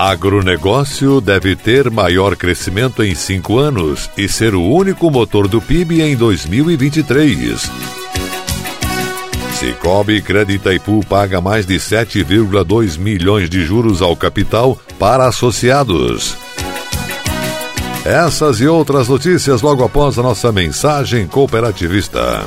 Agronegócio deve ter maior crescimento em cinco anos e ser o único motor do PIB em 2023. Cicobi Crédito Itaipu paga mais de 7,2 milhões de juros ao capital para associados. Essas e outras notícias logo após a nossa mensagem cooperativista.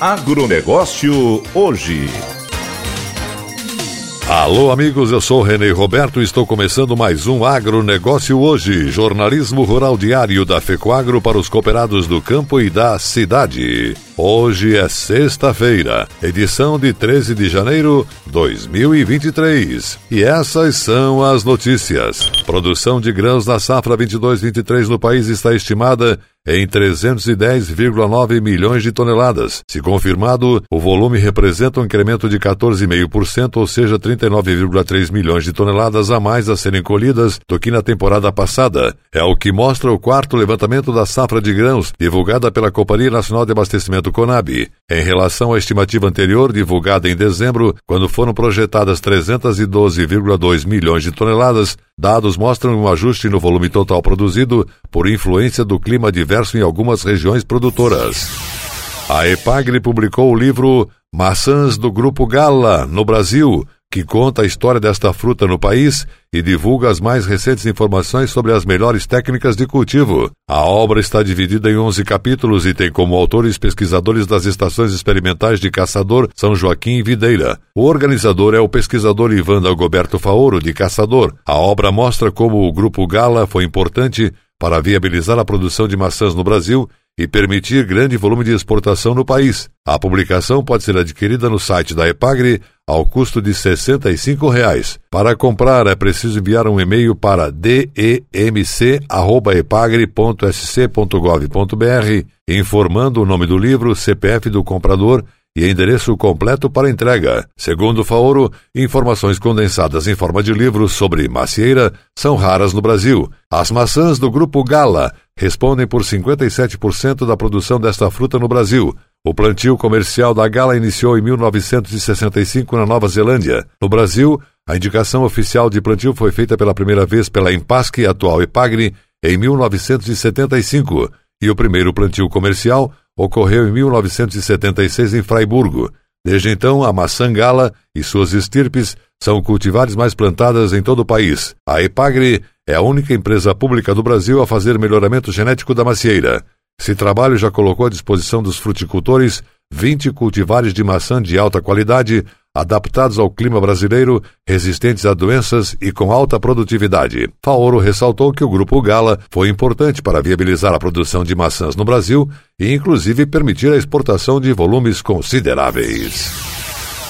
Agronegócio hoje. Alô, amigos, eu sou Renê Roberto e estou começando mais um Agronegócio hoje, jornalismo rural diário da FECOAGRO para os cooperados do campo e da cidade. Hoje é sexta-feira, edição de 13 de janeiro de 2023. E essas são as notícias. Produção de grãos na safra 22-23 no país está estimada em 310,9 milhões de toneladas. Se confirmado, o volume representa um incremento de 14,5%, ou seja, 39,3 milhões de toneladas a mais a serem colhidas do que na temporada passada. É o que mostra o quarto levantamento da safra de grãos, divulgada pela Companhia Nacional de Abastecimento Conab. Em relação à estimativa anterior, divulgada em dezembro, quando foram projetadas 312,2 milhões de toneladas, dados mostram um ajuste no volume total produzido por influência do clima diverso em algumas regiões produtoras. A Epagre publicou o livro Maçãs do Grupo Gala, no Brasil, que conta a história desta fruta no país e divulga as mais recentes informações sobre as melhores técnicas de cultivo. A obra está dividida em 11 capítulos e tem como autores pesquisadores das estações experimentais de Caçador, São Joaquim e Videira. O organizador é o pesquisador Ivan Algoberto Faoro, de Caçador. A obra mostra como o Grupo Gala foi importante para viabilizar a produção de maçãs no Brasil e permitir grande volume de exportação no país. A publicação pode ser adquirida no site da Epagre ao custo de 65 reais. Para comprar é preciso enviar um e-mail para demc@epagre.sc.gov.br informando o nome do livro, CPF do comprador e endereço completo para entrega. Segundo Faoro, informações condensadas em forma de livro sobre macieira são raras no Brasil. As maçãs do grupo Gala respondem por 57% da produção desta fruta no Brasil. O plantio comercial da Gala iniciou em 1965 na Nova Zelândia. No Brasil, a indicação oficial de plantio foi feita pela primeira vez pela Empasque, atual Epagre, em 1975, e o primeiro plantio comercial ocorreu em 1976 em Fraiburgo. Desde então, a maçã gala e suas estirpes são cultivares mais plantadas em todo o país. A Epagre é a única empresa pública do Brasil a fazer melhoramento genético da macieira. Esse trabalho já colocou à disposição dos fruticultores 20 cultivares de maçã de alta qualidade, adaptados ao clima brasileiro, resistentes a doenças e com alta produtividade. Faoro ressaltou que o Grupo Gala foi importante para viabilizar a produção de maçãs no Brasil e, inclusive, permitir a exportação de volumes consideráveis.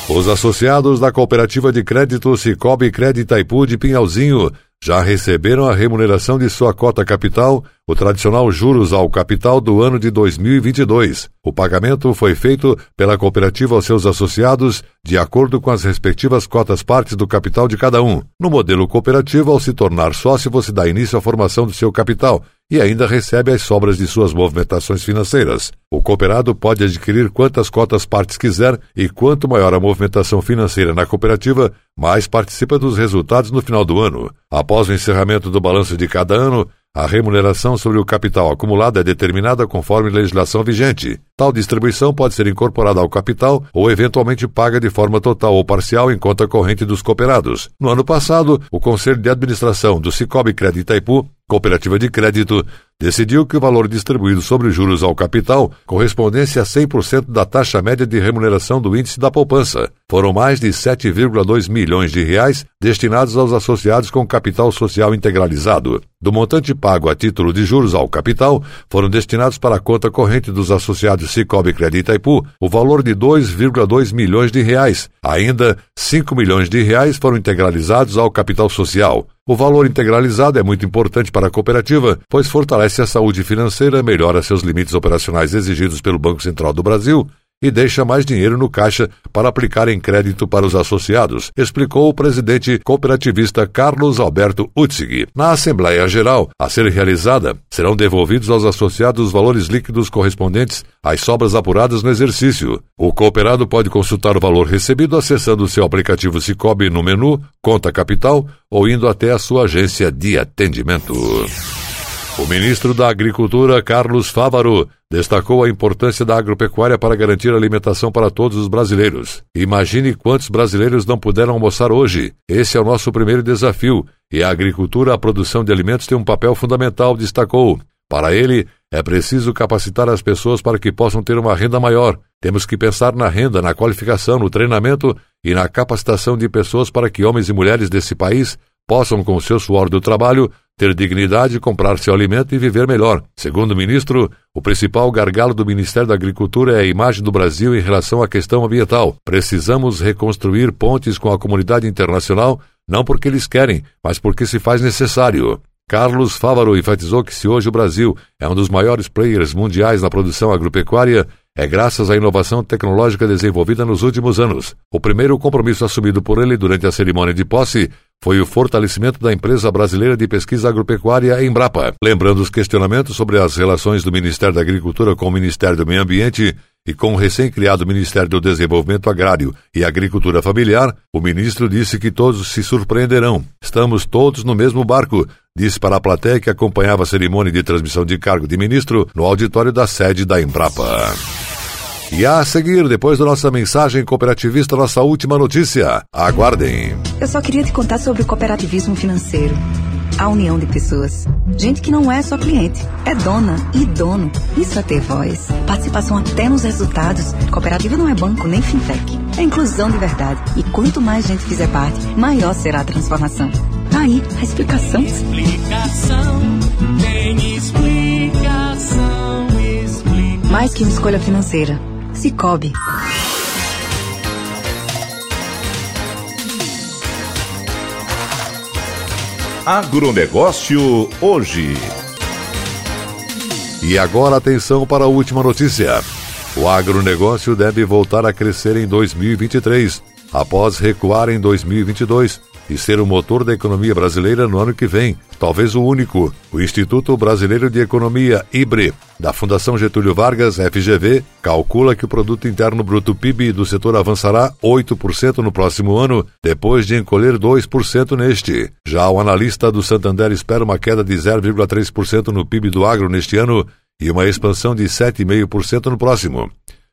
Os associados da Cooperativa de Crédito Cicobi Crédito Itaipu de Pinhalzinho já receberam a remuneração de sua cota capital, o tradicional juros ao capital do ano de 2022. O pagamento foi feito pela cooperativa aos seus associados de acordo com as respectivas cotas partes do capital de cada um. No modelo cooperativo, ao se tornar sócio, você dá início à formação do seu capital e ainda recebe as sobras de suas movimentações financeiras. O cooperado pode adquirir quantas cotas partes quiser e quanto maior a movimentação financeira na cooperativa, mais participa dos resultados no final do ano. Após o encerramento do balanço de cada ano, a remuneração sobre o capital acumulado é determinada conforme legislação vigente. Tal distribuição pode ser incorporada ao capital ou eventualmente paga de forma total ou parcial em conta corrente dos cooperados. No ano passado, o Conselho de Administração do Cicobi Crédito Itaipu Cooperativa de Crédito decidiu que o valor distribuído sobre juros ao capital correspondesse a 100% da taxa média de remuneração do índice da poupança. Foram mais de 7,2 milhões de reais destinados aos associados com capital social integralizado. Do montante pago a título de juros ao capital, foram destinados para a conta corrente dos associados Cicobi Crédito Itaipu o valor de 2,2 milhões de reais. Ainda 5 milhões de reais foram integralizados ao capital social. O valor integralizado é muito importante para a cooperativa, pois fortalece a saúde financeira, melhora seus limites operacionais exigidos pelo Banco Central do Brasil e deixa mais dinheiro no caixa para aplicar em crédito para os associados, explicou o presidente cooperativista Carlos Alberto Utzig. Na Assembleia Geral, a ser realizada, serão devolvidos aos associados os valores líquidos correspondentes às sobras apuradas no exercício. O cooperado pode consultar o valor recebido acessando seu aplicativo Cicobi no menu Conta Capital ou indo até a sua agência de atendimento. O ministro da Agricultura, Carlos Fávaro, destacou a importância da agropecuária para garantir alimentação para todos os brasileiros. Imagine quantos brasileiros não puderam almoçar hoje. Esse é o nosso primeiro desafio, e a agricultura, a produção de alimentos tem um papel fundamental, destacou. Para ele, é preciso capacitar as pessoas para que possam ter uma renda maior. Temos que pensar na renda, na qualificação, no treinamento e na capacitação de pessoas para que homens e mulheres desse país possam, com o seu suor do trabalho, ter dignidade, comprar seu alimento e viver melhor. Segundo o ministro, o principal gargalo do Ministério da Agricultura é a imagem do Brasil em relação à questão ambiental. Precisamos reconstruir pontes com a comunidade internacional, não porque eles querem, mas porque se faz necessário. Carlos Fávaro enfatizou que se hoje o Brasil é um dos maiores players mundiais na produção agropecuária, é graças à inovação tecnológica desenvolvida nos últimos anos. O primeiro compromisso assumido por ele durante a cerimônia de posse foi o fortalecimento da empresa brasileira de pesquisa agropecuária Embrapa. Lembrando os questionamentos sobre as relações do Ministério da Agricultura com o Ministério do Meio Ambiente e com o recém-criado Ministério do Desenvolvimento Agrário e Agricultura Familiar, o ministro disse que todos se surpreenderão. Estamos todos no mesmo barco, disse para a plateia que acompanhava a cerimônia de transmissão de cargo de ministro no auditório da sede da Embrapa. E a seguir, depois da nossa mensagem cooperativista, nossa última notícia. Aguardem. Eu só queria te contar sobre o cooperativismo financeiro. A união de pessoas. Gente que não é só cliente, é dona e dono. Isso é ter voz. Participação até nos resultados. Cooperativa não é banco nem fintech. É inclusão de verdade. E quanto mais gente fizer parte, maior será a transformação. Tá aí a explicação. Explicação, tem explicação, explicação. Mais que uma escolha financeira Cicobi. Agronegócio hoje. E agora atenção para a última notícia. O agronegócio deve voltar a crescer em 2023, após recuar em 2022 e ser o motor da economia brasileira no ano que vem, talvez o único. O Instituto Brasileiro de Economia, IBRE, da Fundação Getúlio Vargas, FGV, calcula que o produto interno bruto PIB do setor avançará 8% no próximo ano, depois de encolher 2% neste. Já o analista do Santander espera uma queda de 0,3% no PIB do agro neste ano e uma expansão de 7,5% no próximo.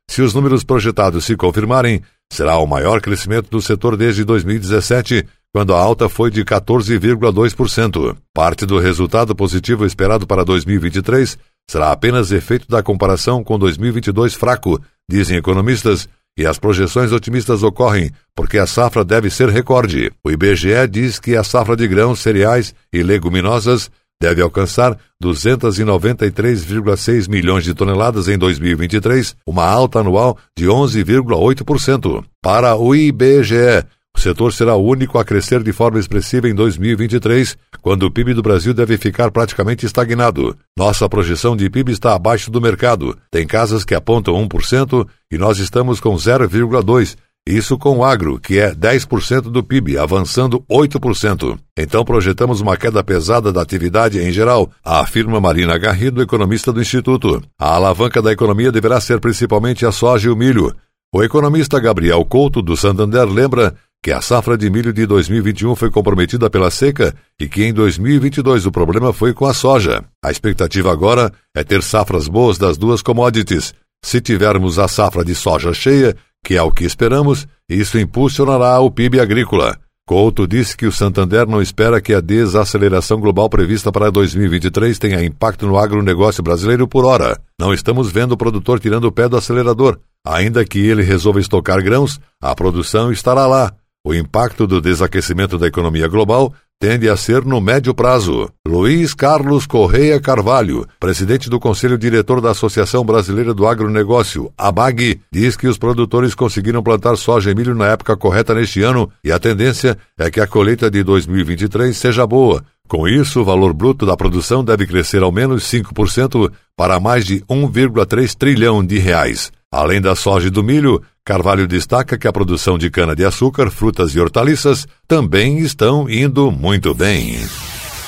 Se os números projetados se confirmarem, será o maior crescimento do setor desde 2017, quando a alta foi de 14,2%. Parte do resultado positivo esperado para 2023 será apenas efeito da comparação com 2022 fraco, dizem economistas, e as projeções otimistas ocorrem porque a safra deve ser recorde. O IBGE diz que a safra de grãos, cereais e leguminosas deve alcançar 293,6 milhões de toneladas em 2023, uma alta anual de 11,8%. Para o IBGE, O setor será o único a crescer de forma expressiva em 2023, quando o PIB do Brasil deve ficar praticamente estagnado. Nossa projeção de PIB está abaixo do mercado. Tem casas que apontam 1% e nós estamos com 0,2%. Isso com o agro, que é 10% do PIB, avançando 8%. Então projetamos uma queda pesada da atividade em geral, afirma Marina Garrido, economista do Instituto. A alavanca da economia deverá ser principalmente a soja e o milho. O economista Gabriel Couto, do Santander, lembra que a safra de milho de 2021 foi comprometida pela seca e que em 2022 o problema foi com a soja. A expectativa agora é ter safras boas das duas commodities. Se tivermos a safra de soja cheia, que é o que esperamos, isso impulsionará o PIB agrícola. Couto disse que o Santander não espera que a desaceleração global prevista para 2023 tenha impacto no agronegócio brasileiro por hora. Não estamos vendo o produtor tirando o pé do acelerador. Ainda que ele resolva estocar grãos, a produção estará lá. O impacto do desaquecimento da economia global tende a ser no médio prazo. Luiz Carlos Correia Carvalho, presidente do Conselho Diretor da Associação Brasileira do Agronegócio, ABAG, diz que os produtores conseguiram plantar soja e milho na época correta neste ano e a tendência é que a colheita de 2023 seja boa. Com isso, o valor bruto da produção deve crescer ao menos 5% para mais de 1,3 trilhão de reais. Além da soja e do milho, Carvalho destaca que a produção de cana-de-açúcar, frutas e hortaliças também estão indo muito bem.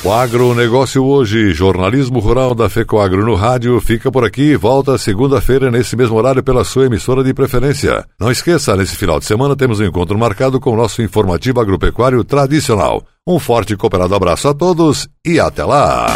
O agronegócio hoje, jornalismo rural da FECOAGRO no rádio, fica por aqui e volta segunda-feira nesse mesmo horário pela sua emissora de preferência. Não esqueça, nesse final de semana temos um encontro marcado com o nosso informativo agropecuário tradicional. Um forte e cooperado abraço a todos e até lá!